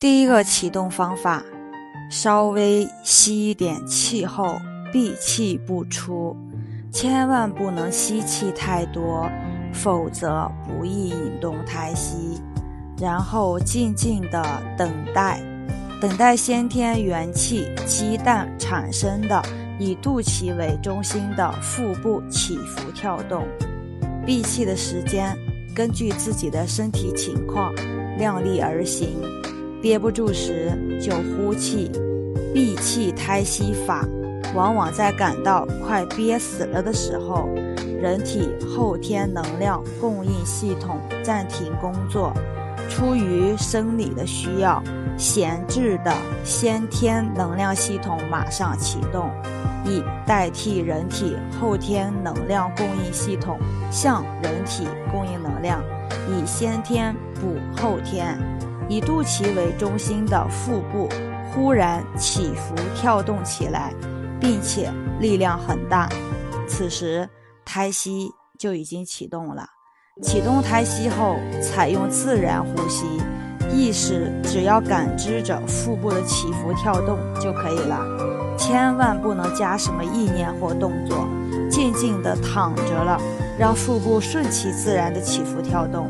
第一个启动方法，稍微吸一点气后闭气不出，千万不能吸气太多，否则不易引动胎息。然后静静的等待，等待先天元气鸡蛋产生的以肚脐为中心的腹部起伏跳动。闭气的时间根据自己的身体情况量力而行。憋不住时就呼气，闭气胎息法，往往在感到快憋死了的时候，人体后天能量供应系统暂停工作，出于生理的需要，闲置的先天能量系统马上启动，以代替人体后天能量供应系统向人体供应能量，以先天补后天。以肚脐为中心的腹部忽然起伏跳动起来，并且力量很大，此时胎息就已经启动了。启动胎息后，采用自然呼吸，意识只要感知着腹部的起伏跳动就可以了，千万不能加什么意念或动作，静静地躺着了，让腹部顺其自然的起伏跳动。